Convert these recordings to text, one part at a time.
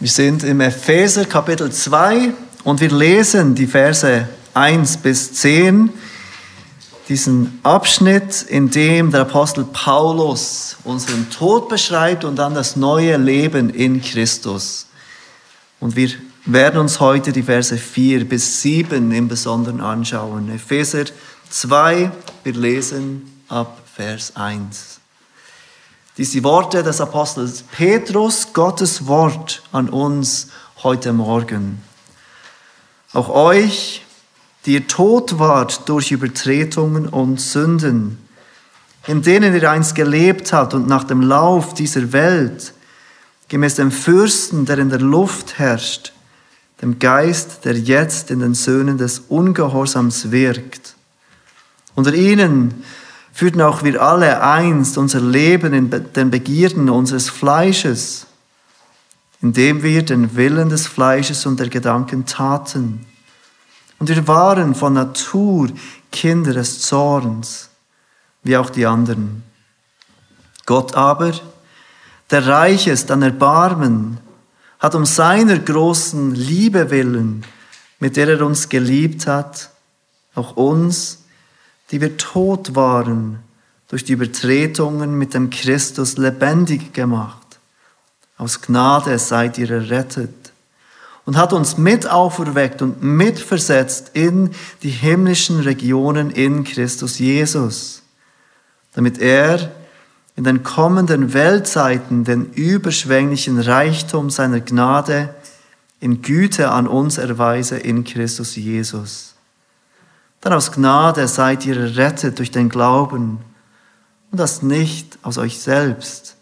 Wir sind im Epheser Kapitel 2 und wir lesen die Verse 1 bis 10, diesen Abschnitt, in dem der Apostel Paulus unseren Tod beschreibt und dann das neue Leben in Christus. Und wir werden uns heute die Verse 4 bis 7 im Besonderen anschauen. Epheser 2, wir lesen ab Vers 1. Dies die Worte des Apostels Petrus, Gottes Wort an uns heute Morgen. Auch euch, die ihr tot wart durch Übertretungen und Sünden, in denen ihr einst gelebt habt und nach dem Lauf dieser Welt, gemäß dem Fürsten, der in der Luft herrscht, dem Geist, der jetzt in den Söhnen des Ungehorsams wirkt. Unter ihnen führten auch wir alle einst unser Leben in den Begierden unseres Fleisches, indem wir den Willen des Fleisches und der Gedanken taten. Und wir waren von Natur Kinder des Zorns, wie auch die anderen. Gott aber, der reich ist an Erbarmen, hat um seiner großen Liebe willen, mit der er uns geliebt hat, auch uns, die wir tot waren, durch die Übertretungen mit dem Christus lebendig gemacht. Aus Gnade seid ihr errettet und hat uns mit auferweckt und mitversetzt in die himmlischen Regionen in Christus Jesus, damit er in den kommenden Weltzeiten den überschwänglichen Reichtum seiner Gnade in Güte an uns erweise in Christus Jesus. Denn aus Gnade seid ihr errettet durch den Glauben und das nicht aus euch selbst.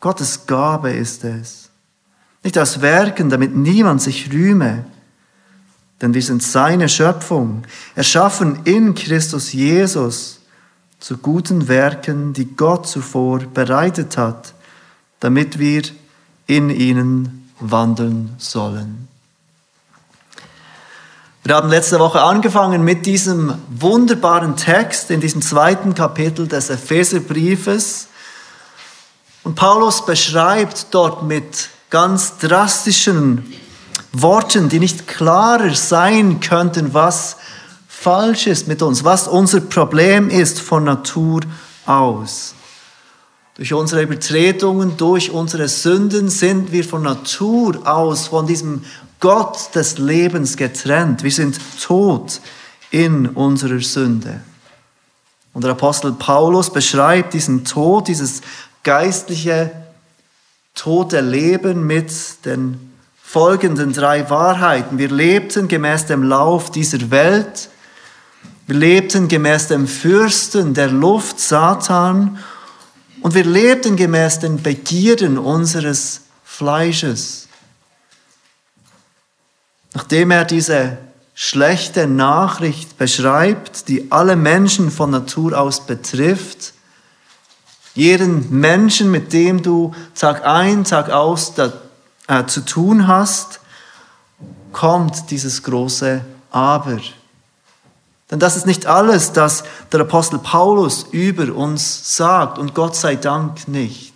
Gottes Gabe ist es. Nicht aus Werken, damit niemand sich rühme. Denn wir sind seine Schöpfung, erschaffen in Christus Jesus zu guten Werken, die Gott zuvor bereitet hat, damit wir in ihnen wandeln sollen. Wir haben letzte Woche angefangen mit diesem wunderbaren Text in diesem zweiten Kapitel des Epheserbriefes. Und Paulus beschreibt dort mit ganz drastischen Worten, die nicht klarer sein könnten, was falsch ist mit uns, was unser Problem ist von Natur aus. Durch unsere Übertretungen, durch unsere Sünden sind wir von Natur aus von diesem Gott des Lebens getrennt. Wir sind tot in unserer Sünde. Und der Apostel Paulus beschreibt diesen Tod, dieses geistliche tote Leben mit den folgenden drei Wahrheiten. Wir lebten gemäß dem Lauf dieser Welt. Wir lebten gemäß dem Fürsten der Luft, Satan. Und wir lebten gemäß den Begierden unseres Fleisches. Nachdem er diese schlechte Nachricht beschreibt, die alle Menschen von Natur aus betrifft, jeden Menschen, mit dem du Tag ein, Tag aus da, äh, zu tun hast, kommt dieses große Aber. Denn das ist nicht alles, das der Apostel Paulus über uns sagt und Gott sei Dank nicht.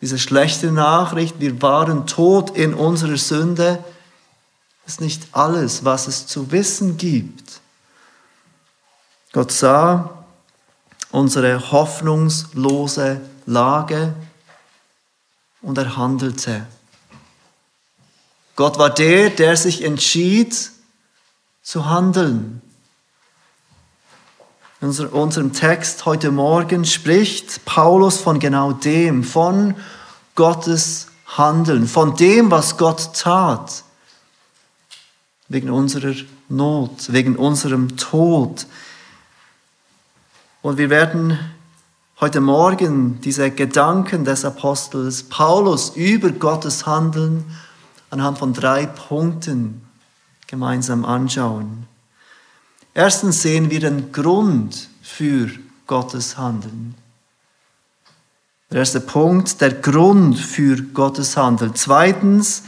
Diese schlechte Nachricht, wir waren tot in unserer Sünde, ist nicht alles, was es zu wissen gibt. Gott sah unsere hoffnungslose Lage und er handelte. Gott war der, der sich entschied zu handeln. In unserem Text heute Morgen spricht Paulus von genau dem, von Gottes Handeln, von dem, was Gott tat wegen unserer Not, wegen unserem Tod. Und wir werden heute Morgen diese Gedanken des Apostels Paulus über Gottes Handeln anhand von drei Punkten gemeinsam anschauen. Erstens sehen wir den Grund für Gottes Handeln. Der erste Punkt, der Grund für Gottes Handeln. Zweitens,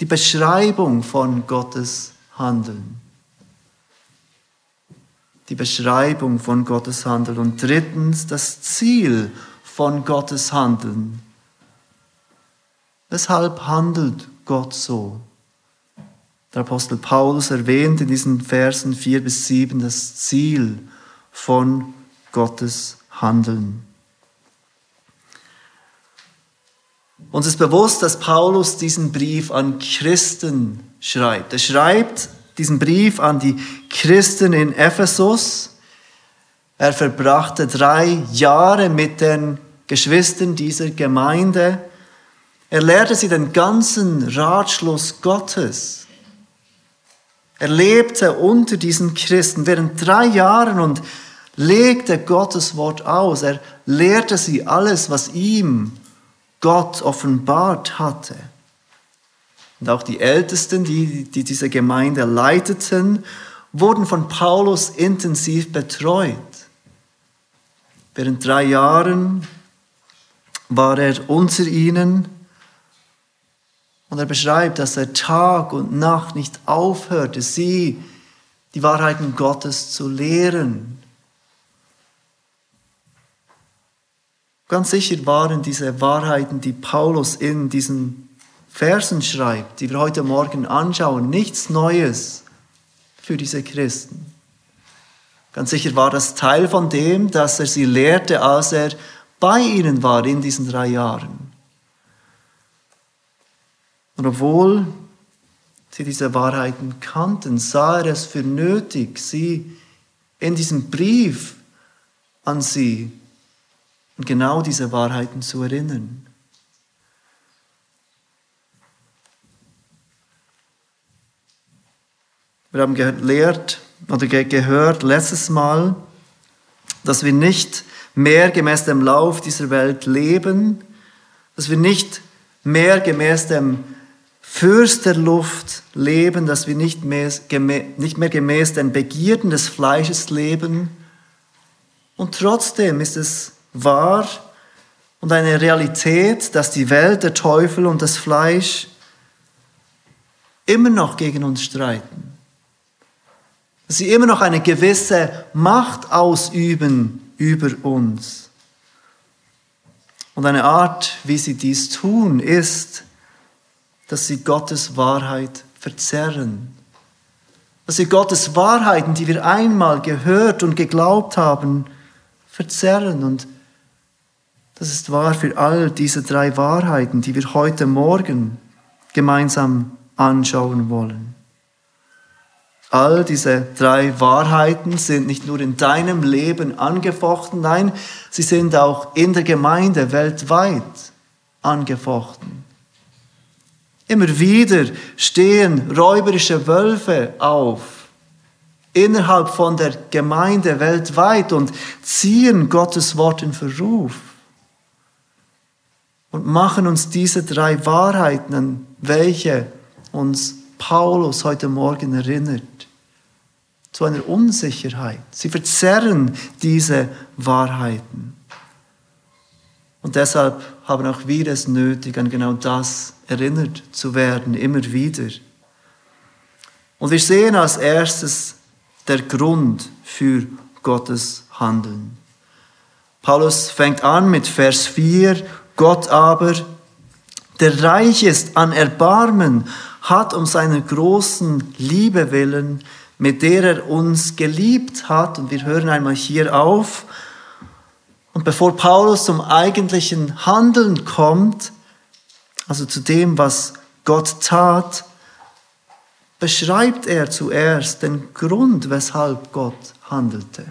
die Beschreibung von Gottes Handeln. Die Beschreibung von Gottes Handeln. Und drittens das Ziel von Gottes Handeln. Weshalb handelt Gott so? Der Apostel Paulus erwähnt in diesen Versen 4 bis 7 das Ziel von Gottes Handeln. Uns ist bewusst, dass Paulus diesen Brief an Christen schreibt. Er schreibt diesen Brief an die Christen in Ephesus. Er verbrachte drei Jahre mit den Geschwistern dieser Gemeinde. Er lehrte sie den ganzen Ratschluss Gottes. Er lebte unter diesen Christen während drei Jahren und legte Gottes Wort aus. Er lehrte sie alles, was ihm Gott offenbart hatte. Und auch die Ältesten, die, die diese Gemeinde leiteten, wurden von Paulus intensiv betreut. Während drei Jahren war er unter ihnen und er beschreibt, dass er Tag und Nacht nicht aufhörte, sie die Wahrheiten Gottes zu lehren. Ganz sicher waren diese Wahrheiten, die Paulus in diesen Versen schreibt, die wir heute Morgen anschauen, nichts Neues für diese Christen. Ganz sicher war das Teil von dem, dass er sie lehrte, als er bei ihnen war in diesen drei Jahren. Und obwohl sie diese Wahrheiten kannten, sah er es für nötig, sie in diesem Brief an sie und genau diese Wahrheiten zu erinnern. Wir haben gelehrt oder gehört letztes Mal, dass wir nicht mehr gemäß dem Lauf dieser Welt leben, dass wir nicht mehr gemäß dem Fürst der Luft leben, dass wir nicht mehr, nicht mehr gemäß den Begierden des Fleisches leben. Und trotzdem ist es wahr und eine Realität, dass die Welt, der Teufel und das Fleisch immer noch gegen uns streiten. Dass sie immer noch eine gewisse Macht ausüben über uns. Und eine Art, wie sie dies tun, ist, dass sie Gottes Wahrheit verzerren. Dass sie Gottes Wahrheiten, die wir einmal gehört und geglaubt haben, verzerren und das ist wahr für all diese drei Wahrheiten, die wir heute Morgen gemeinsam anschauen wollen. All diese drei Wahrheiten sind nicht nur in deinem Leben angefochten, nein, sie sind auch in der Gemeinde weltweit angefochten. Immer wieder stehen räuberische Wölfe auf innerhalb von der Gemeinde weltweit und ziehen Gottes Wort in Verruf und machen uns diese drei Wahrheiten, an welche uns Paulus heute Morgen erinnert, zu einer Unsicherheit. Sie verzerren diese Wahrheiten. Und deshalb haben auch wir es nötig, an genau das erinnert zu werden, immer wieder. Und wir sehen als erstes der Grund für Gottes Handeln. Paulus fängt an mit Vers 4 Gott aber, der reich ist an Erbarmen, hat um seiner großen Liebe willen, mit der er uns geliebt hat, und wir hören einmal hier auf, und bevor Paulus zum eigentlichen Handeln kommt, also zu dem, was Gott tat, beschreibt er zuerst den Grund, weshalb Gott handelte.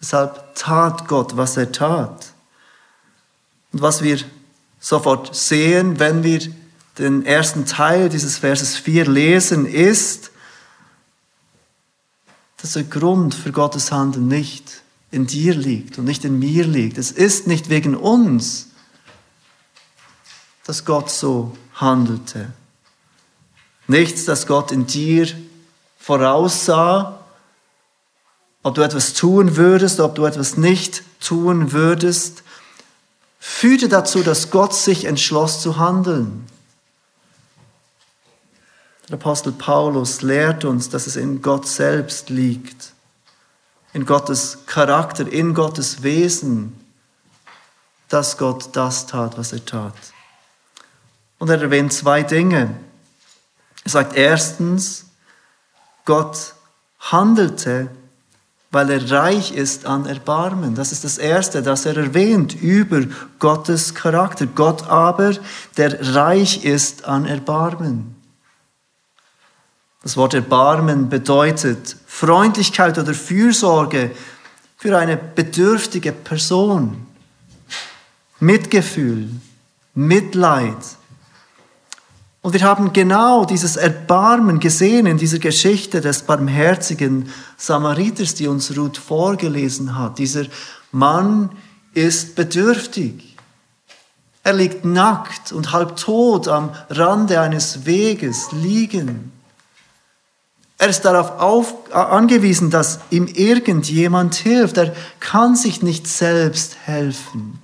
Weshalb tat Gott, was er tat. Und was wir sofort sehen, wenn wir den ersten Teil dieses Verses 4 lesen, ist, dass der Grund für Gottes Handeln nicht in dir liegt und nicht in mir liegt. Es ist nicht wegen uns, dass Gott so handelte. Nichts, dass Gott in dir voraussah, ob du etwas tun würdest, ob du etwas nicht tun würdest, führte dazu, dass Gott sich entschloss zu handeln. Der Apostel Paulus lehrt uns, dass es in Gott selbst liegt, in Gottes Charakter, in Gottes Wesen, dass Gott das tat, was er tat. Und er erwähnt zwei Dinge. Er sagt erstens, Gott handelte, weil er reich ist an Erbarmen. Das ist das Erste, das er erwähnt über Gottes Charakter. Gott aber, der reich ist an Erbarmen. Das Wort Erbarmen bedeutet Freundlichkeit oder Fürsorge für eine bedürftige Person. Mitgefühl, Mitleid. Und wir haben genau dieses Erbarmen gesehen in dieser Geschichte des barmherzigen Samariters, die uns Ruth vorgelesen hat. Dieser Mann ist bedürftig. Er liegt nackt und halb tot am Rande eines Weges liegen. Er ist darauf auf, angewiesen, dass ihm irgendjemand hilft. Er kann sich nicht selbst helfen.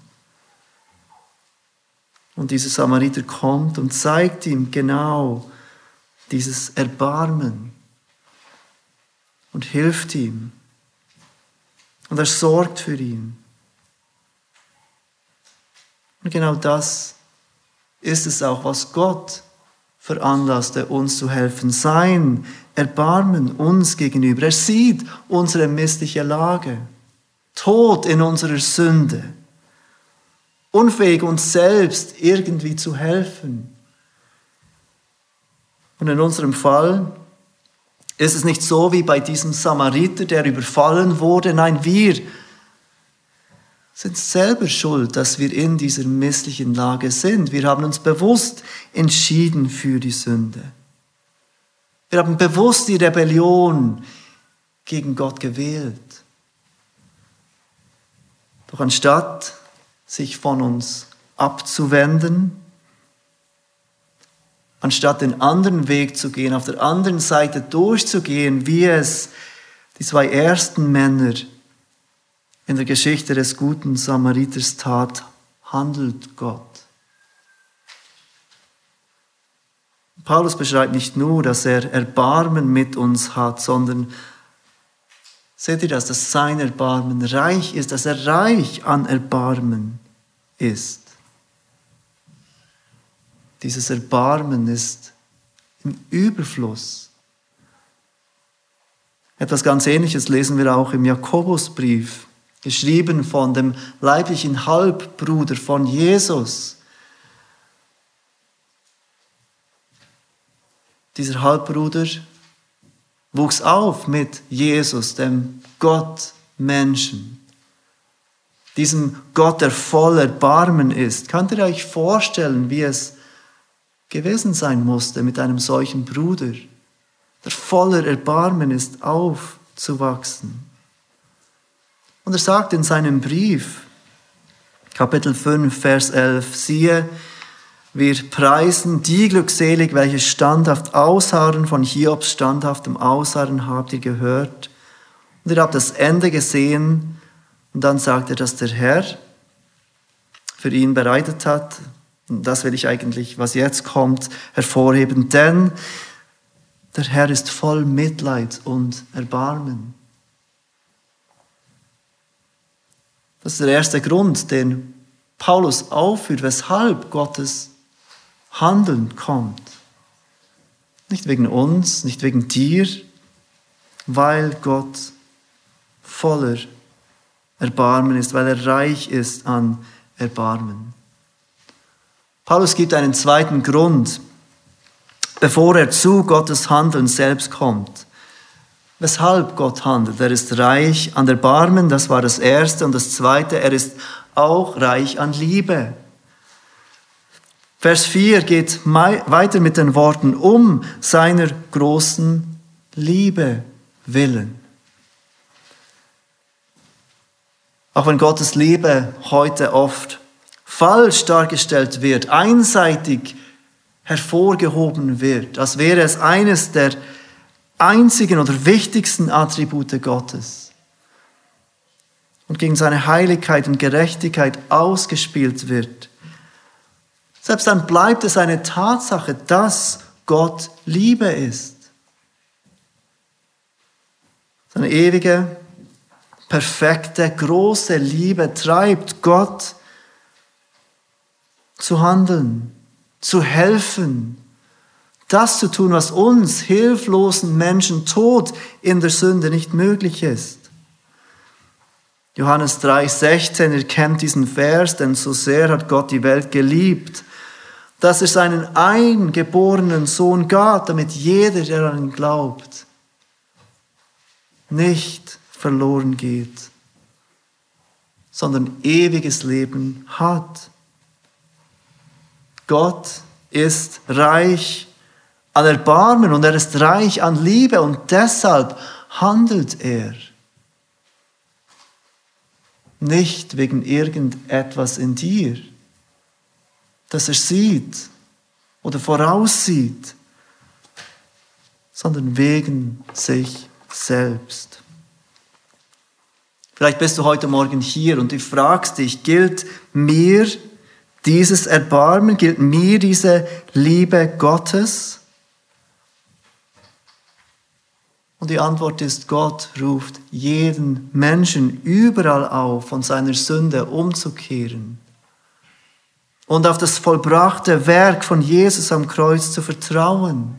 Und dieser Samariter kommt und zeigt ihm genau dieses Erbarmen und hilft ihm. Und er sorgt für ihn. Und genau das ist es auch, was Gott veranlasste, uns zu helfen. Sein Erbarmen uns gegenüber. Er sieht unsere missliche Lage, Tod in unserer Sünde unfähig, uns selbst irgendwie zu helfen. Und in unserem Fall ist es nicht so wie bei diesem Samariter, der überfallen wurde. Nein, wir sind selber schuld, dass wir in dieser misslichen Lage sind. Wir haben uns bewusst entschieden für die Sünde. Wir haben bewusst die Rebellion gegen Gott gewählt. Doch anstatt sich von uns abzuwenden, anstatt den anderen Weg zu gehen, auf der anderen Seite durchzugehen, wie es die zwei ersten Männer in der Geschichte des guten Samariters tat, handelt Gott. Paulus beschreibt nicht nur, dass er Erbarmen mit uns hat, sondern seht ihr das, dass sein Erbarmen reich ist, dass er reich an Erbarmen ist. Dieses Erbarmen ist im Überfluss. Etwas ganz Ähnliches lesen wir auch im Jakobusbrief, geschrieben von dem leiblichen Halbbruder von Jesus. Dieser Halbbruder wuchs auf mit Jesus, dem Gott Menschen diesem Gott, der voller Barmen ist. Könnt ihr euch vorstellen, wie es gewesen sein musste mit einem solchen Bruder, der voller Erbarmen ist, aufzuwachsen? Und er sagt in seinem Brief, Kapitel 5, Vers 11, siehe, wir preisen die glückselig, welche standhaft ausharren, von Hiobs standhaftem Ausharren habt ihr gehört. Und ihr habt das Ende gesehen, und dann sagt er, dass der Herr für ihn bereitet hat. Und das will ich eigentlich, was jetzt kommt, hervorheben. Denn der Herr ist voll Mitleid und Erbarmen. Das ist der erste Grund, den Paulus aufführt, weshalb Gottes Handeln kommt. Nicht wegen uns, nicht wegen dir, weil Gott voller Erbarmen ist, weil er reich ist an Erbarmen. Paulus gibt einen zweiten Grund, bevor er zu Gottes Handeln selbst kommt. Weshalb Gott handelt. Er ist reich an Erbarmen, das war das Erste. Und das Zweite, er ist auch reich an Liebe. Vers 4 geht weiter mit den Worten um seiner großen Liebe willen. Auch wenn Gottes Liebe heute oft falsch dargestellt wird, einseitig hervorgehoben wird, als wäre es eines der einzigen oder wichtigsten Attribute Gottes und gegen seine Heiligkeit und Gerechtigkeit ausgespielt wird. Selbst dann bleibt es eine Tatsache, dass Gott Liebe ist. Seine ewige, perfekte, große Liebe treibt Gott zu handeln. zu helfen, das zu tun, was uns hilflosen Menschen tot in der Sünde nicht möglich ist. Johannes 3,16, ihr kennt diesen Vers, denn so sehr hat Gott die Welt geliebt, dass er seinen eingeborenen Sohn gab, damit jeder, der an ihn glaubt, nicht verloren geht, sondern ewiges Leben hat. Gott ist reich an Erbarmen und er ist reich an Liebe und deshalb handelt er. Nicht wegen irgendetwas in dir, das er sieht oder voraussieht, sondern wegen sich selbst. Vielleicht bist du heute Morgen hier und du fragst dich, gilt mir dieses Erbarmen, gilt mir diese Liebe Gottes? Und die Antwort ist, Gott ruft jeden Menschen überall auf, von seiner Sünde umzukehren und auf das vollbrachte Werk von Jesus am Kreuz zu vertrauen.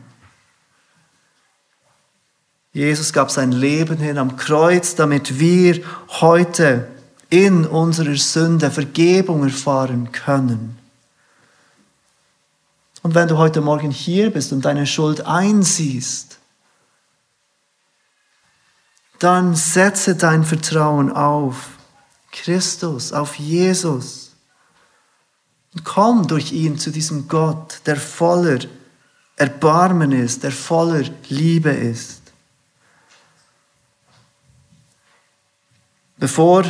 Jesus gab sein Leben hin am Kreuz, damit wir heute in unserer Sünde Vergebung erfahren können. Und wenn du heute Morgen hier bist und deine Schuld einsiehst, dann setze dein Vertrauen auf Christus, auf Jesus. Und komm durch ihn zu diesem Gott, der voller Erbarmen ist, der voller Liebe ist. Bevor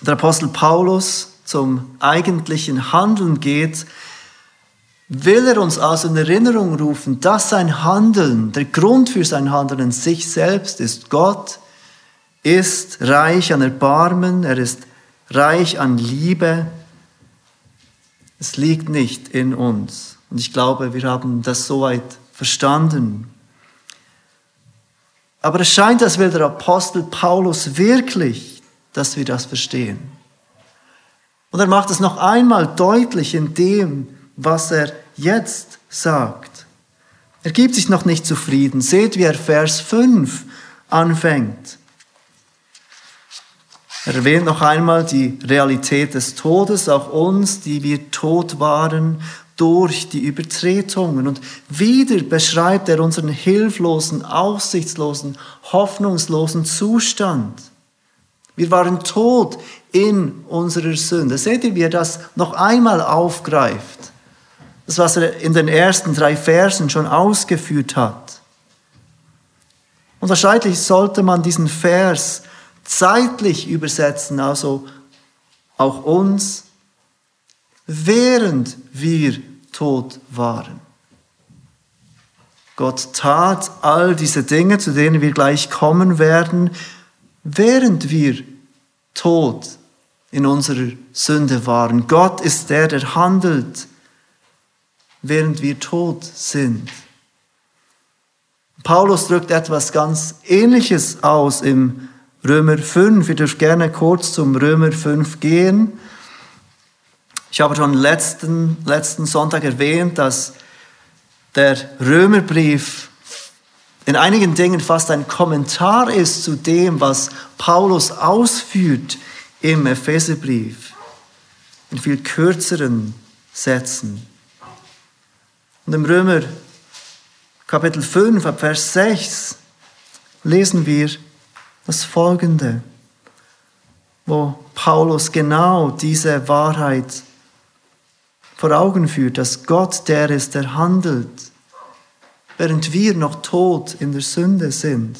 der Apostel Paulus zum eigentlichen Handeln geht, will er uns also in Erinnerung rufen, dass sein Handeln, der Grund für sein Handeln in sich selbst ist. Gott ist reich an Erbarmen, er ist reich an Liebe. Es liegt nicht in uns. Und ich glaube, wir haben das soweit verstanden. Aber es scheint, als will der Apostel Paulus wirklich, dass wir das verstehen. Und er macht es noch einmal deutlich in dem, was er jetzt sagt. Er gibt sich noch nicht zufrieden. Seht, wie er Vers 5 anfängt. Er erwähnt noch einmal die Realität des Todes, auch uns, die wir tot waren durch die Übertretungen. Und wieder beschreibt er unseren hilflosen, aussichtslosen, hoffnungslosen Zustand. Wir waren tot in unserer Sünde. Seht ihr, wie er das noch einmal aufgreift? Das, was er in den ersten drei Versen schon ausgeführt hat. Und wahrscheinlich sollte man diesen Vers zeitlich übersetzen, also auch uns, während wir tot waren. Gott tat all diese Dinge, zu denen wir gleich kommen werden, während wir tot in unserer Sünde waren. Gott ist der, der handelt während wir tot sind. Paulus drückt etwas ganz Ähnliches aus im Römer 5. Ich dürft gerne kurz zum Römer 5 gehen. Ich habe schon letzten, letzten Sonntag erwähnt, dass der Römerbrief in einigen Dingen fast ein Kommentar ist zu dem, was Paulus ausführt im Epheserbrief. In viel kürzeren Sätzen. Und im Römer Kapitel 5, ab Vers 6 lesen wir das Folgende, wo Paulus genau diese Wahrheit vor Augen führt, dass Gott der ist, der handelt, während wir noch tot in der Sünde sind.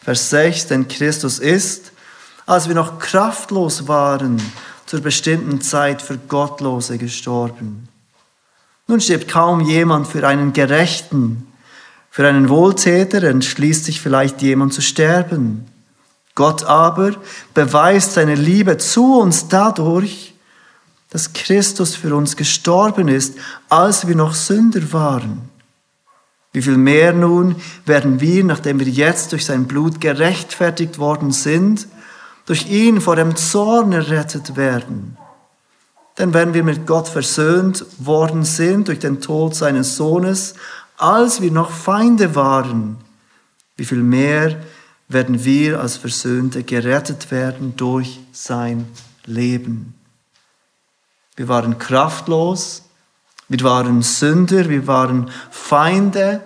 Vers 6, denn Christus ist, als wir noch kraftlos waren, zur bestimmten Zeit für Gottlose gestorben. Nun stirbt kaum jemand für einen Gerechten. Für einen Wohltäter entschließt sich vielleicht jemand zu sterben. Gott aber beweist seine Liebe zu uns dadurch, dass Christus für uns gestorben ist, als wir noch Sünder waren. Wie viel mehr nun werden wir, nachdem wir jetzt durch sein Blut gerechtfertigt worden sind, durch ihn vor dem Zorn errettet werden. Denn wenn wir mit Gott versöhnt worden sind durch den Tod seines Sohnes, als wir noch Feinde waren, wie viel mehr werden wir als Versöhnte gerettet werden durch sein Leben. Wir waren kraftlos, wir waren Sünder, wir waren Feinde.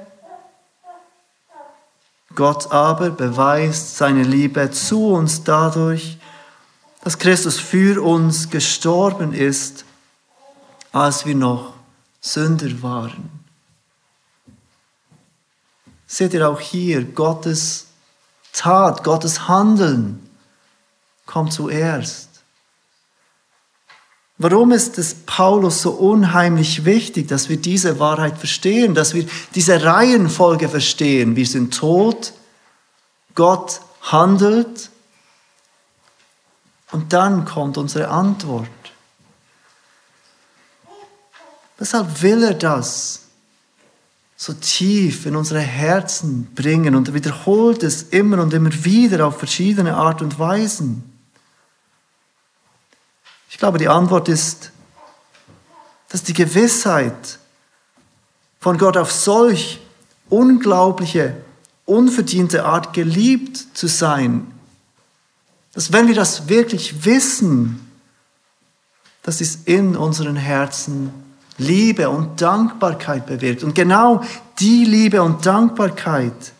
Gott aber beweist seine Liebe zu uns dadurch, dass Christus für uns gestorben ist, als wir noch Sünder waren. Seht ihr auch hier, Gottes Tat, Gottes Handeln kommt zuerst. Warum ist es Paulus so unheimlich wichtig, dass wir diese Wahrheit verstehen, dass wir diese Reihenfolge verstehen? Wir sind tot, Gott handelt und dann kommt unsere Antwort. Weshalb will er das so tief in unsere Herzen bringen und wiederholt es immer und immer wieder auf verschiedene Art und Weisen? Ich glaube, die Antwort ist, dass die Gewissheit von Gott auf solch unglaubliche, unverdiente Art geliebt zu sein, dass wenn wir das wirklich wissen, dass es in unseren Herzen Liebe und Dankbarkeit bewirkt. Und genau die Liebe und Dankbarkeit,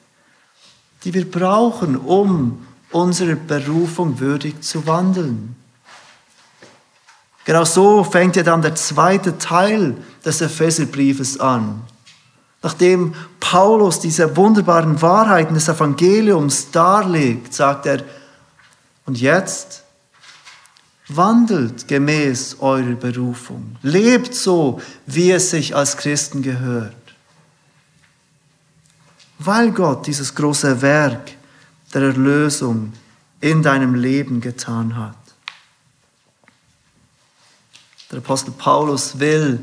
die wir brauchen, um unserer Berufung würdig zu wandeln. Genau so fängt ja dann der zweite Teil des Epheserbriefes an. Nachdem Paulus diese wunderbaren Wahrheiten des Evangeliums darlegt, sagt er, und jetzt wandelt gemäß eurer Berufung, lebt so, wie es sich als Christen gehört. Weil Gott dieses große Werk der Erlösung in deinem Leben getan hat. Der Apostel Paulus will,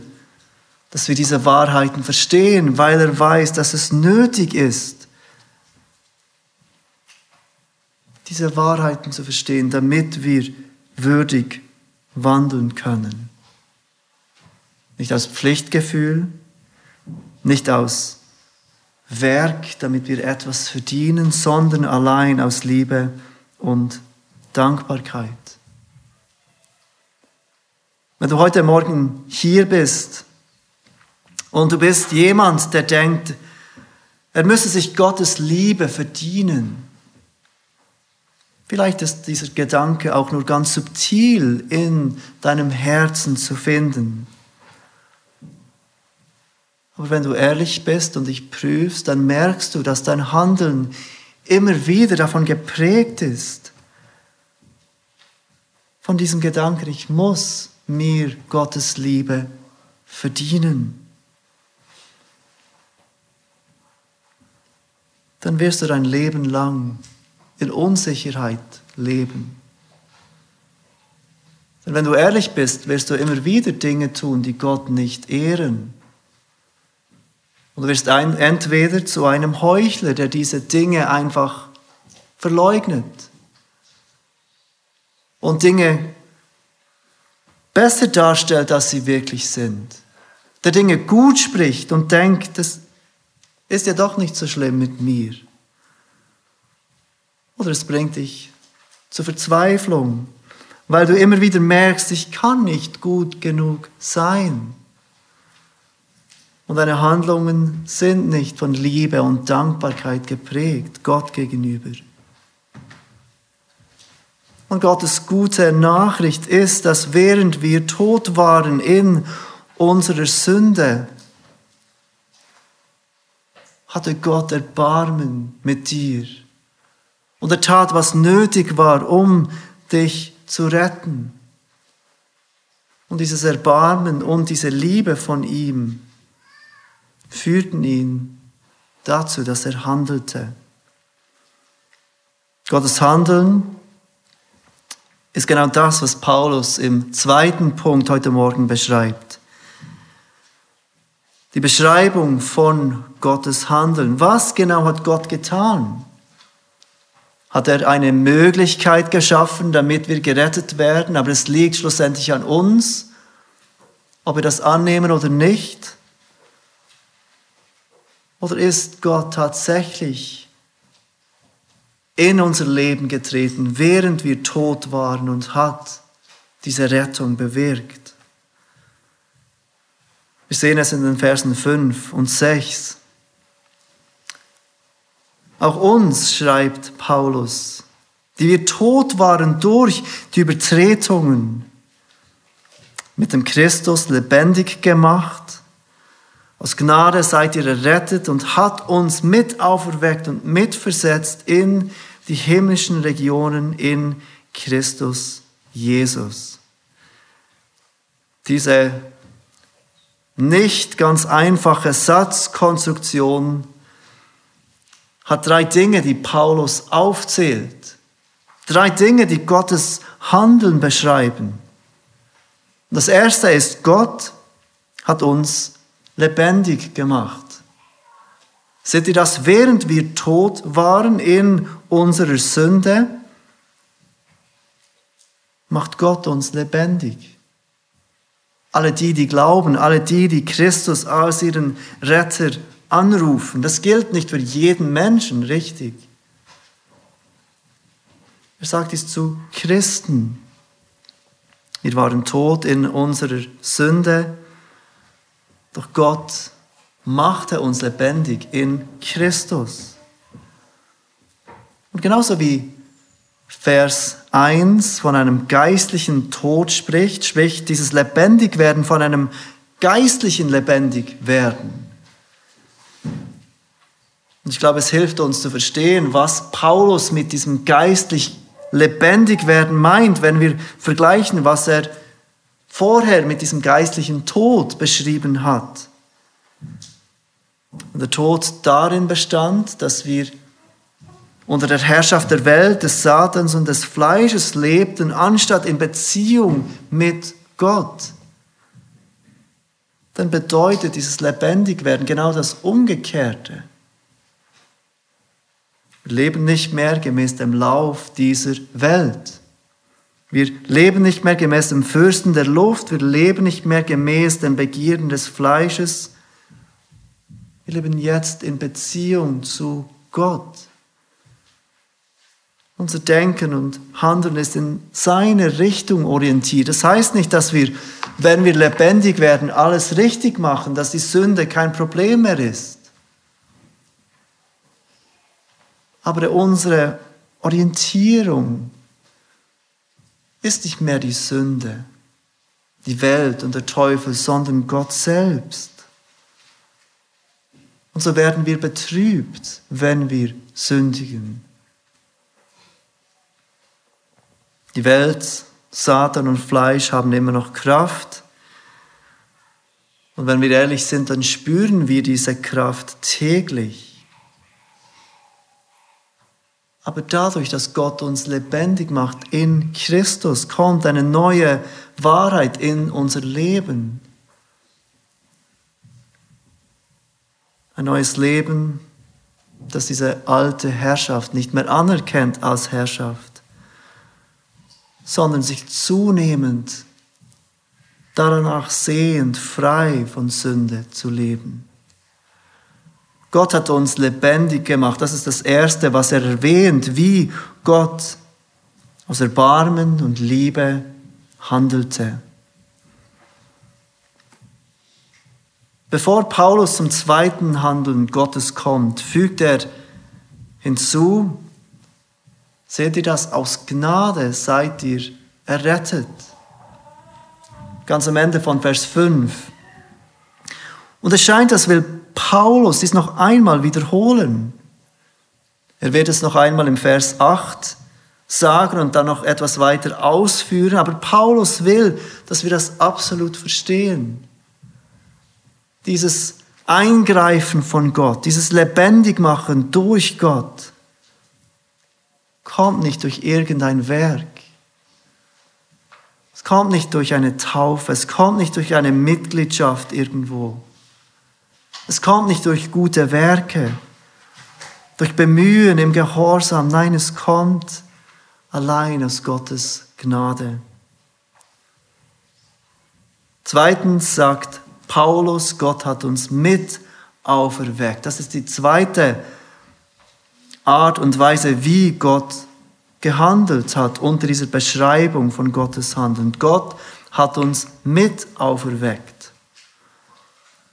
dass wir diese Wahrheiten verstehen, weil er weiß, dass es nötig ist, diese Wahrheiten zu verstehen, damit wir würdig wandeln können. Nicht aus Pflichtgefühl, nicht aus Werk, damit wir etwas verdienen, sondern allein aus Liebe und Dankbarkeit. Wenn du heute Morgen hier bist und du bist jemand, der denkt, er müsse sich Gottes Liebe verdienen, vielleicht ist dieser Gedanke auch nur ganz subtil in deinem Herzen zu finden. Aber wenn du ehrlich bist und dich prüfst, dann merkst du, dass dein Handeln immer wieder davon geprägt ist. Von diesem Gedanken, ich muss mir Gottes Liebe verdienen. Dann wirst du dein Leben lang in Unsicherheit leben. Denn wenn du ehrlich bist, wirst du immer wieder Dinge tun, die Gott nicht ehren. Und du wirst ein, entweder zu einem Heuchler, der diese Dinge einfach verleugnet und Dinge besser darstellt, als sie wirklich sind. Der Dinge gut spricht und denkt, das ist ja doch nicht so schlimm mit mir. Oder es bringt dich zur Verzweiflung, weil du immer wieder merkst, ich kann nicht gut genug sein. Und deine Handlungen sind nicht von Liebe und Dankbarkeit geprägt, Gott gegenüber. Und Gottes gute Nachricht ist, dass während wir tot waren in unserer Sünde, hatte Gott Erbarmen mit dir. Und er tat, was nötig war, um dich zu retten. Und dieses Erbarmen und diese Liebe von ihm führten ihn dazu, dass er handelte. Gottes Handeln ist genau das, was Paulus im zweiten Punkt heute Morgen beschreibt. Die Beschreibung von Gottes Handeln. Was genau hat Gott getan? Hat er eine Möglichkeit geschaffen, damit wir gerettet werden, aber es liegt schlussendlich an uns, ob wir das annehmen oder nicht? Oder ist Gott tatsächlich in unser Leben getreten, während wir tot waren und hat diese Rettung bewirkt? Wir sehen es in den Versen 5 und 6. Auch uns, schreibt Paulus, die wir tot waren durch die Übertretungen, mit dem Christus lebendig gemacht. Aus Gnade seid ihr errettet und hat uns mit auferweckt und mitversetzt in die himmlischen Regionen in Christus Jesus. Diese nicht ganz einfache Satzkonstruktion hat drei Dinge, die Paulus aufzählt. Drei Dinge, die Gottes Handeln beschreiben. Das erste ist, Gott hat uns lebendig gemacht. Seht ihr das, während wir tot waren in unserer Sünde, macht Gott uns lebendig. Alle die, die glauben, alle die, die Christus als ihren Retter anrufen. Das gilt nicht für jeden Menschen, richtig. Er sagt es zu Christen. Wir waren tot in unserer Sünde, doch Gott machte uns lebendig in Christus. Und genauso wie Vers 1 von einem geistlichen Tod spricht, spricht dieses Lebendigwerden von einem geistlichen Lebendigwerden. Und ich glaube, es hilft uns zu verstehen, was Paulus mit diesem geistlich lebendig werden meint, wenn wir vergleichen, was er vorher mit diesem geistlichen Tod beschrieben hat. Und der Tod darin bestand, dass wir unter der Herrschaft der Welt, des Satans und des Fleisches lebten, anstatt in Beziehung mit Gott. Dann bedeutet dieses Lebendigwerden genau das Umgekehrte. Wir leben nicht mehr gemäß dem Lauf dieser Welt. Wir leben nicht mehr gemäß dem Fürsten der Luft. Wir leben nicht mehr gemäß den Begierden des Fleisches. Wir leben jetzt in Beziehung zu Gott. Unser Denken und Handeln ist in seine Richtung orientiert. Das heißt nicht, dass wir, wenn wir lebendig werden, alles richtig machen, dass die Sünde kein Problem mehr ist. Aber unsere Orientierung ist nicht mehr die Sünde, die Welt und der Teufel, sondern Gott selbst. Und so werden wir betrübt, wenn wir sündigen. Die Welt, Satan und Fleisch haben immer noch Kraft. Und wenn wir ehrlich sind, dann spüren wir diese Kraft täglich. Aber dadurch, dass Gott uns lebendig macht in Christus, kommt eine neue Wahrheit in unser Leben. Ein neues Leben, das diese alte Herrschaft nicht mehr anerkennt als Herrschaft, sondern sich zunehmend danach sehend, frei von Sünde zu leben. Gott hat uns lebendig gemacht. Das ist das Erste, was er erwähnt, wie Gott aus Erbarmen und Liebe handelte. Bevor Paulus zum zweiten Handeln Gottes kommt, fügt er hinzu, seht ihr das, aus Gnade seid ihr errettet. Ganz am Ende von Vers 5. Und es scheint, als will Paulus dies noch einmal wiederholen. Er wird es noch einmal im Vers 8 sagen und dann noch etwas weiter ausführen, aber Paulus will, dass wir das absolut verstehen. Dieses Eingreifen von Gott, dieses Lebendigmachen durch Gott, kommt nicht durch irgendein Werk. Es kommt nicht durch eine Taufe, es kommt nicht durch eine Mitgliedschaft irgendwo. Es kommt nicht durch gute Werke, durch Bemühen im Gehorsam. Nein, es kommt allein aus Gottes Gnade. Zweitens sagt Paulus, Gott hat uns mit auferweckt. Das ist die zweite Art und Weise, wie Gott gehandelt hat unter dieser Beschreibung von Gottes Handeln. Gott hat uns mit auferweckt.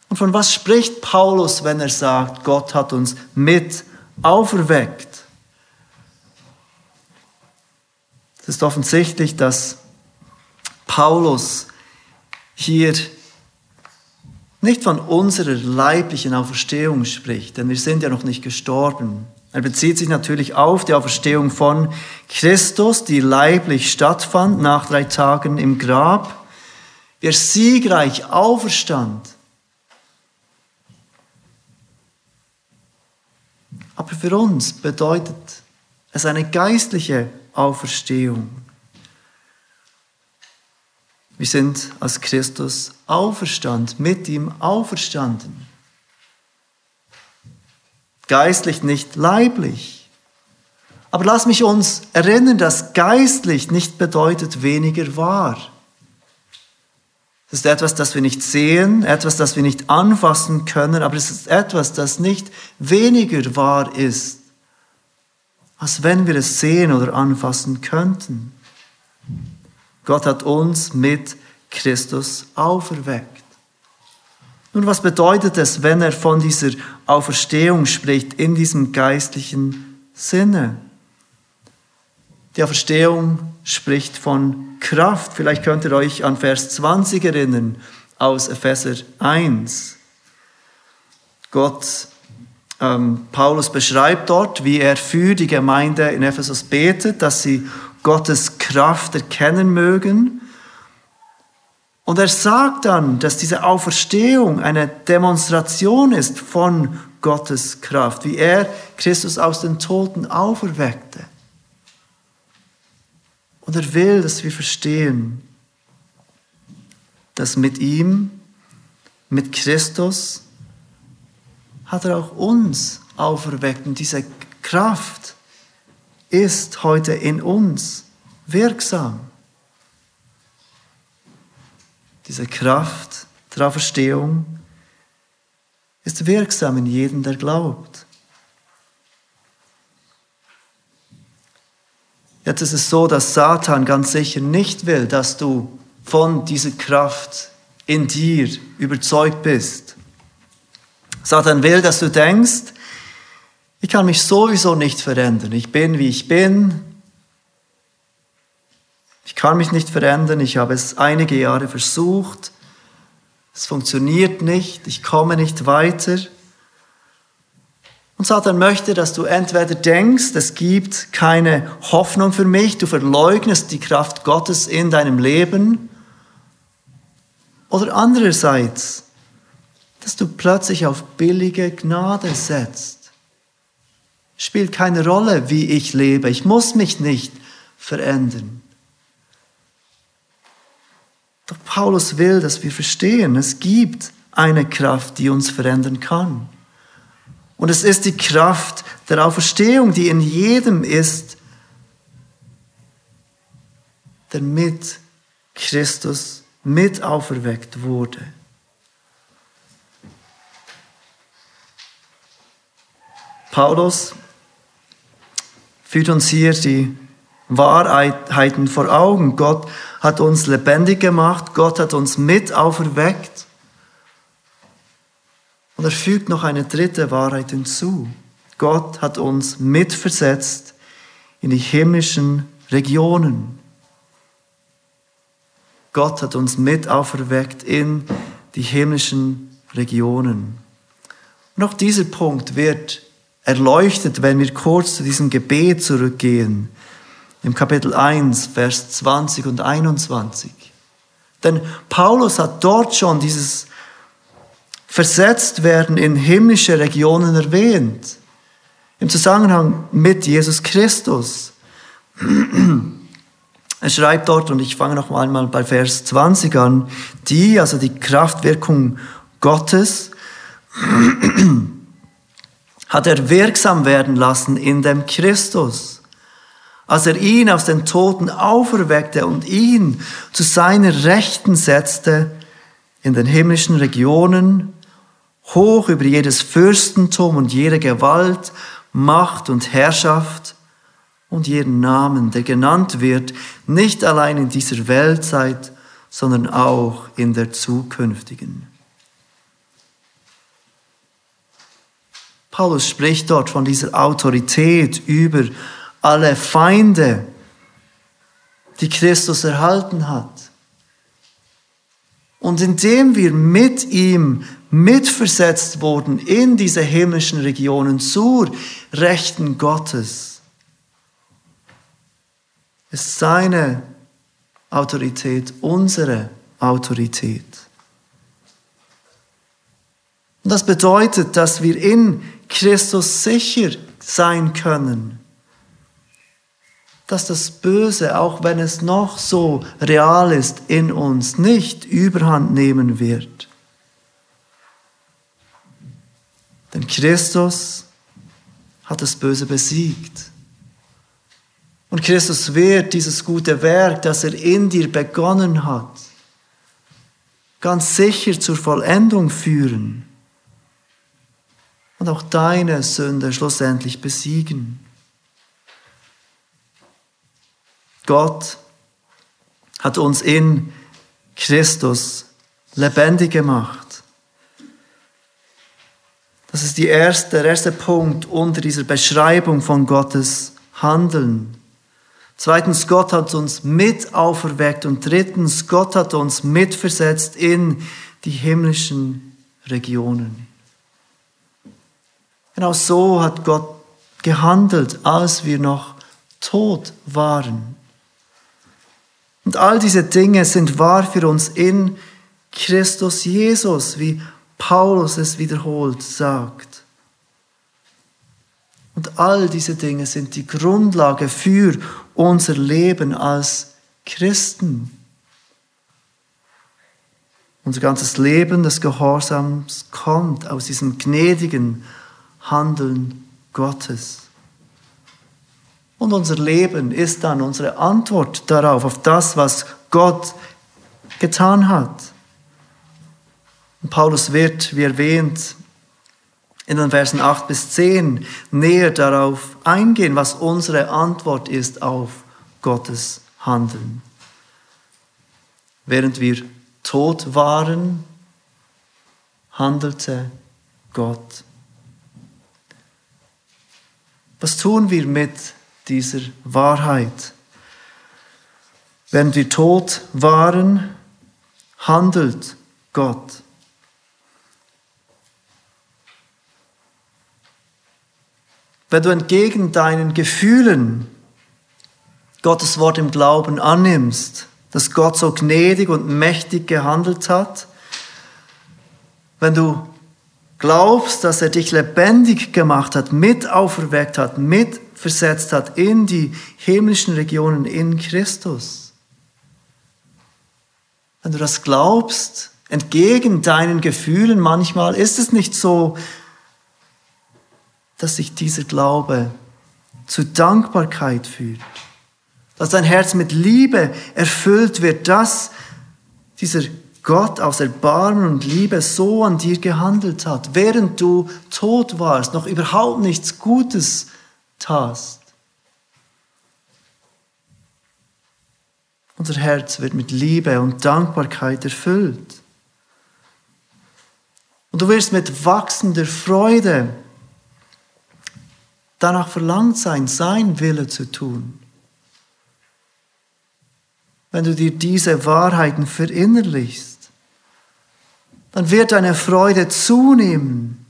Und von was spricht Paulus, wenn er sagt, Gott hat uns mit auferweckt? Es ist offensichtlich, dass Paulus hier nicht von unserer leiblichen Auferstehung spricht, denn wir sind ja noch nicht gestorben. Er bezieht sich natürlich auf die Auferstehung von Christus, die leiblich stattfand nach drei Tagen im Grab, wie er siegreich auferstand. Aber für uns bedeutet es eine geistliche Auferstehung. Wir sind als Christus auferstanden, mit ihm auferstanden. Geistlich, nicht leiblich. Aber lass mich uns erinnern, dass geistlich nicht bedeutet weniger wahr. Das ist etwas, das wir nicht sehen, etwas, das wir nicht anfassen können, aber es ist etwas, das nicht weniger wahr ist, als wenn wir es sehen oder anfassen könnten. Gott hat uns mit Christus auferweckt. Nun, was bedeutet es, wenn er von dieser Auferstehung spricht in diesem geistlichen Sinne? Die Auferstehung spricht von Kraft. Vielleicht könnt ihr euch an Vers 20 erinnern aus Epheser 1. Gott, ähm, Paulus beschreibt dort, wie er für die Gemeinde in Ephesus betet, dass sie Gottes Kraft erkennen mögen. Und er sagt dann, dass diese Auferstehung eine Demonstration ist von Gottes Kraft, wie er Christus aus den Toten auferweckte. Und er will, dass wir verstehen, dass mit ihm, mit Christus, hat er auch uns auferweckt. Und diese Kraft ist heute in uns wirksam. Diese Kraft der Auferstehung ist wirksam in jedem, der glaubt. Jetzt ist es so, dass Satan ganz sicher nicht will, dass du von dieser Kraft in dir überzeugt bist. Satan will, dass du denkst, ich kann mich sowieso nicht verändern. Ich bin, wie ich bin. Ich kann mich nicht verändern. Ich habe es einige Jahre versucht. Es funktioniert nicht. Ich komme nicht weiter. Und Satan möchte, dass du entweder denkst, es gibt keine Hoffnung für mich, du verleugnest die Kraft Gottes in deinem Leben, oder andererseits, dass du plötzlich auf billige Gnade setzt Spielt keine Rolle, wie ich lebe. Ich muss mich nicht verändern. Doch Paulus will, dass wir verstehen, es gibt eine Kraft, die uns verändern kann. Und es ist die Kraft der Auferstehung, die in jedem ist, der mit Christus mit auferweckt wurde. Paulus führt uns hier die Wahrheiten vor Augen. Gott hat uns lebendig gemacht, Gott hat uns mit auferweckt. Und er fügt noch eine dritte Wahrheit hinzu. Gott hat uns mitversetzt in die himmlischen Regionen. Gott hat uns mit auferweckt in die himmlischen Regionen. Und auch dieser Punkt wird erleuchtet, wenn wir kurz zu diesem Gebet zurückgehen, im Kapitel 1, Vers 20 und 21. Denn Paulus hat dort schon dieses versetzt werden in himmlische Regionen erwähnt, im Zusammenhang mit Jesus Christus. Er schreibt dort, und ich fange noch einmal bei Vers 20 an, die, also die Kraftwirkung Gottes, hat er wirksam werden lassen in dem Christus, als er ihn aus den Toten auferweckte und ihn zu seiner Rechten setzte in den himmlischen Regionen, hoch über jedes Fürstentum und jede Gewalt, Macht und Herrschaft und jeden Namen, der genannt wird, nicht allein in dieser Weltzeit, sondern auch in der zukünftigen. Paulus spricht dort von dieser Autorität über alle Feinde, die Christus erhalten hat. Und indem wir mit ihm mitversetzt wurden in diese himmlischen Regionen zur Rechten Gottes, ist seine Autorität unsere Autorität. Und das bedeutet, dass wir in Christus sicher sein können, dass das Böse, auch wenn es noch so real ist in uns, nicht überhand nehmen wird. Denn Christus hat das Böse besiegt. Und Christus wird dieses gute Werk, das er in dir begonnen hat, ganz sicher zur Vollendung führen und auch deine Sünde schlussendlich besiegen. Gott hat uns in Christus lebendig gemacht. Das ist die erste, der erste Punkt unter dieser Beschreibung von Gottes Handeln. Zweitens, Gott hat uns mit auferweckt. Und drittens, Gott hat uns mitversetzt in die himmlischen Regionen. Genau so hat Gott gehandelt, als wir noch tot waren. Und all diese Dinge sind wahr für uns in Christus Jesus, wie Paulus es wiederholt sagt. Und all diese Dinge sind die Grundlage für unser Leben als Christen. Unser ganzes Leben des Gehorsams kommt aus diesem gnädigen Handeln Gottes. Und unser Leben ist dann unsere Antwort darauf, auf das, was Gott getan hat. Und Paulus wird, wie erwähnt, in den Versen 8 bis 10 näher darauf eingehen, was unsere Antwort ist auf Gottes Handeln. Während wir tot waren, handelte Gott. Was tun wir mit dieser Wahrheit? Während wir tot waren, handelt Gott. Wenn du entgegen deinen Gefühlen Gottes Wort im Glauben annimmst, dass Gott so gnädig und mächtig gehandelt hat, wenn du glaubst, dass er dich lebendig gemacht hat, mit auferweckt hat, mit versetzt hat in die himmlischen Regionen in Christus. Wenn du das glaubst, entgegen deinen Gefühlen manchmal, ist es nicht so, dass sich dieser Glaube zu Dankbarkeit führt. Dass dein Herz mit Liebe erfüllt wird, dass dieser Gott aus Erbarmen und Liebe so an dir gehandelt hat, während du tot warst, noch überhaupt nichts Gutes tast. Unser Herz wird mit Liebe und Dankbarkeit erfüllt. Und du wirst mit wachsender Freude danach verlangt sein, sein Wille zu tun. Wenn du dir diese Wahrheiten verinnerlichst, dann wird deine Freude zunehmen.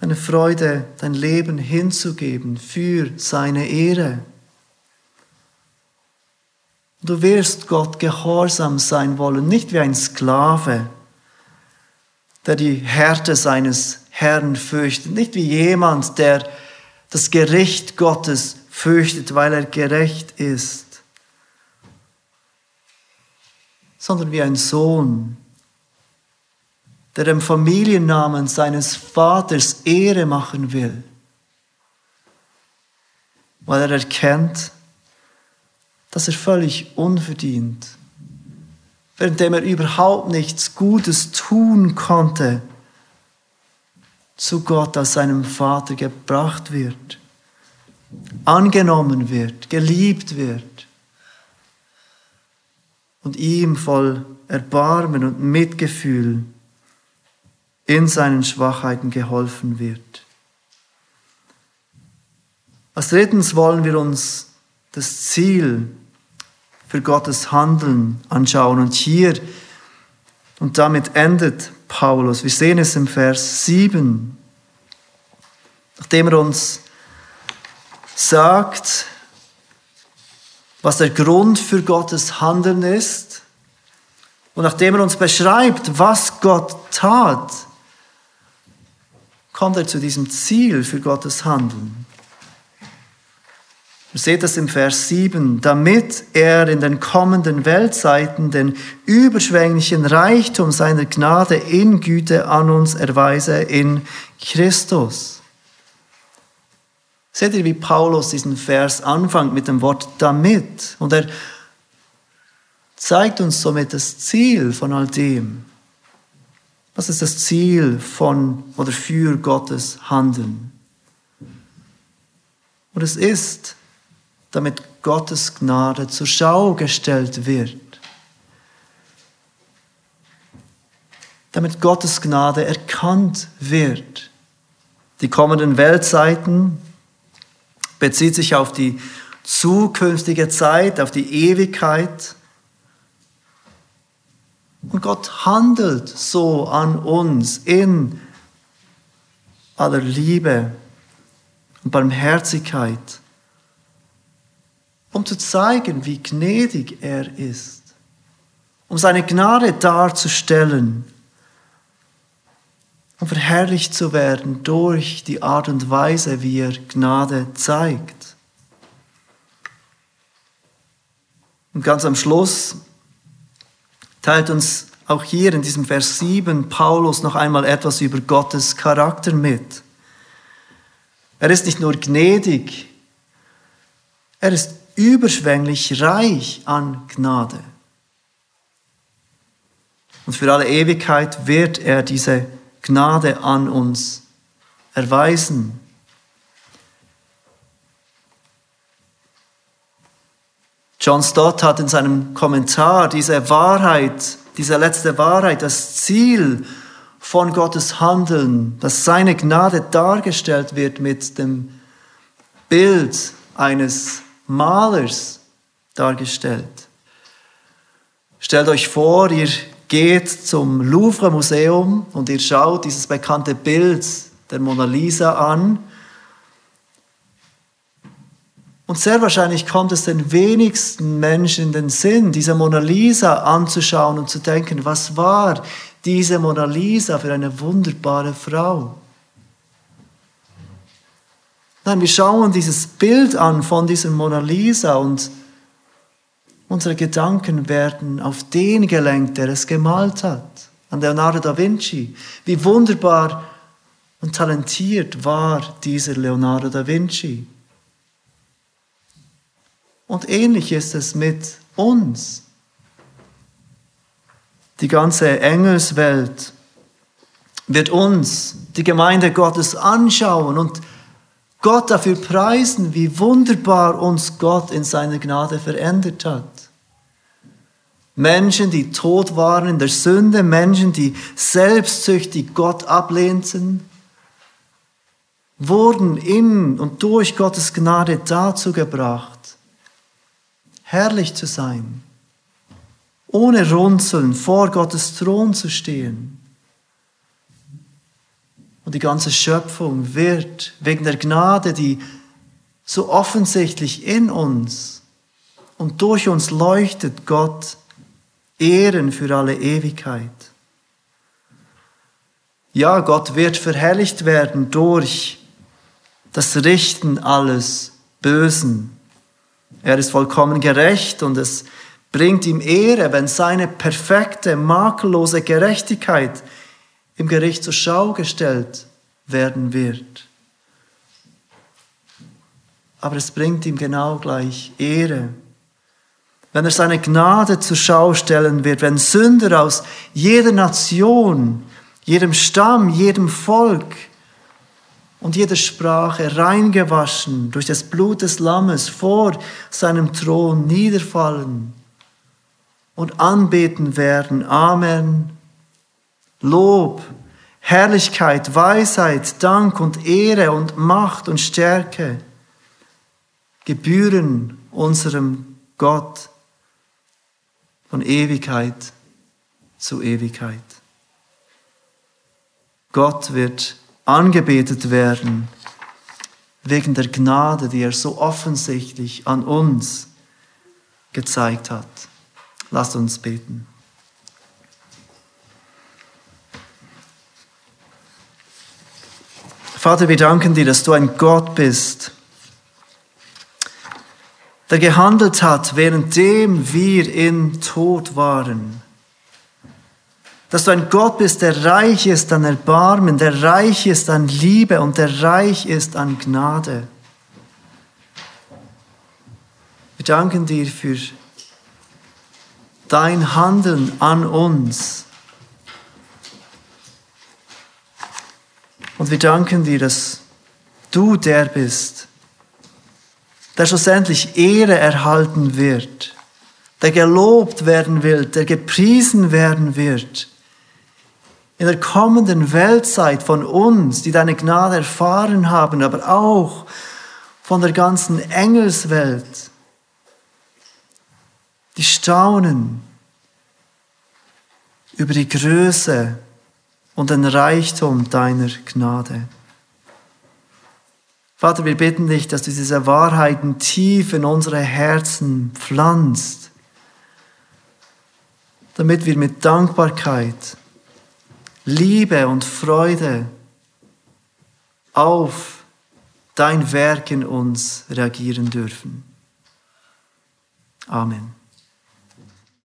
Eine Freude, dein Leben hinzugeben für seine Ehre. Du wirst Gott gehorsam sein wollen, nicht wie ein Sklave, der die Härte seines Herrn fürchtet. Nicht wie jemand, der das Gericht Gottes fürchtet, weil er gerecht ist, sondern wie ein Sohn, der dem Familiennamen seines Vaters Ehre machen will, weil er erkennt, dass er völlig unverdient, währenddem er überhaupt nichts Gutes tun konnte, zu Gott als seinem Vater gebracht wird, angenommen wird, geliebt wird und ihm voll Erbarmen und Mitgefühl in seinen Schwachheiten geholfen wird. Als drittens wollen wir uns das Ziel für Gottes Handeln anschauen. Und hier, und damit endet Paulus, wir sehen es im Vers 7, nachdem er uns sagt, was der Grund für Gottes Handeln ist, und nachdem er uns beschreibt, was Gott tat, kommt er zu diesem Ziel für Gottes Handeln. Ihr seht das im Vers 7, damit er in den kommenden Weltzeiten den überschwänglichen Reichtum seiner Gnade in Güte an uns erweise in Christus. Seht ihr, wie Paulus diesen Vers anfängt mit dem Wort damit? Und er zeigt uns somit das Ziel von all dem. Was ist das Ziel von oder für Gottes Handeln? Und es ist, damit Gottes Gnade zur Schau gestellt wird. Damit Gottes Gnade erkannt wird. Die kommenden Weltzeiten bezieht sich auf die zukünftige Zeit, auf die Ewigkeit. Und Gott handelt so an uns in aller Liebe und Barmherzigkeit um zu zeigen, wie gnädig er ist, um seine Gnade darzustellen, um verherrlicht zu werden durch die Art und Weise, wie er Gnade zeigt. Und ganz am Schluss teilt uns auch hier in diesem Vers 7 Paulus noch einmal etwas über Gottes Charakter mit. Er ist nicht nur gnädig, er ist überschwänglich reich an Gnade. Und für alle Ewigkeit wird er diese Gnade an uns erweisen. John Stott hat in seinem Kommentar diese Wahrheit, diese letzte Wahrheit, das Ziel von Gottes Handeln, dass seine Gnade dargestellt wird mit dem Bild eines Malers dargestellt. Stellt euch vor, ihr geht zum Louvre Museum und ihr schaut dieses bekannte Bild der Mona Lisa an. Und sehr wahrscheinlich kommt es den wenigsten Menschen in den Sinn, diese Mona Lisa anzuschauen und zu denken, was war diese Mona Lisa für eine wunderbare Frau? Nein, wir schauen dieses Bild an von dieser Mona Lisa und unsere Gedanken werden auf den gelenkt, der es gemalt hat, an Leonardo da Vinci. Wie wunderbar und talentiert war dieser Leonardo da Vinci. Und ähnlich ist es mit uns. Die ganze Engelswelt wird uns, die Gemeinde Gottes, anschauen und Gott dafür preisen, wie wunderbar uns Gott in seiner Gnade verändert hat. Menschen, die tot waren in der Sünde, Menschen, die selbstsüchtig Gott ablehnten, wurden in und durch Gottes Gnade dazu gebracht, herrlich zu sein, ohne Runzeln vor Gottes Thron zu stehen und die ganze Schöpfung wird wegen der Gnade, die so offensichtlich in uns und durch uns leuchtet, Gott ehren für alle Ewigkeit. Ja, Gott wird verherrlicht werden durch das Richten alles Bösen. Er ist vollkommen gerecht und es bringt ihm Ehre, wenn seine perfekte, makellose Gerechtigkeit im Gericht zur Schau gestellt werden wird. Aber es bringt ihm genau gleich Ehre, wenn er seine Gnade zur Schau stellen wird, wenn Sünder aus jeder Nation, jedem Stamm, jedem Volk und jeder Sprache reingewaschen durch das Blut des Lammes vor seinem Thron niederfallen und anbeten werden. Amen. Lob, Herrlichkeit, Weisheit, Dank und Ehre und Macht und Stärke gebühren unserem Gott von Ewigkeit zu Ewigkeit. Gott wird angebetet werden wegen der Gnade, die er so offensichtlich an uns gezeigt hat. Lasst uns beten. Vater, wir danken dir, dass du ein Gott bist, der gehandelt hat, währenddem wir in Tod waren. Dass du ein Gott bist, der reich ist an Erbarmen, der reich ist an Liebe und der reich ist an Gnade. Wir danken dir für dein Handeln an uns. Und wir danken dir, dass du der bist, der schlussendlich Ehre erhalten wird, der gelobt werden will, der gepriesen werden wird. In der kommenden Weltzeit von uns, die deine Gnade erfahren haben, aber auch von der ganzen Engelswelt, die staunen über die Größe und den Reichtum deiner Gnade. Vater, wir bitten dich, dass du diese Wahrheiten tief in unsere Herzen pflanzt, damit wir mit Dankbarkeit, Liebe und Freude auf dein Werk in uns reagieren dürfen. Amen.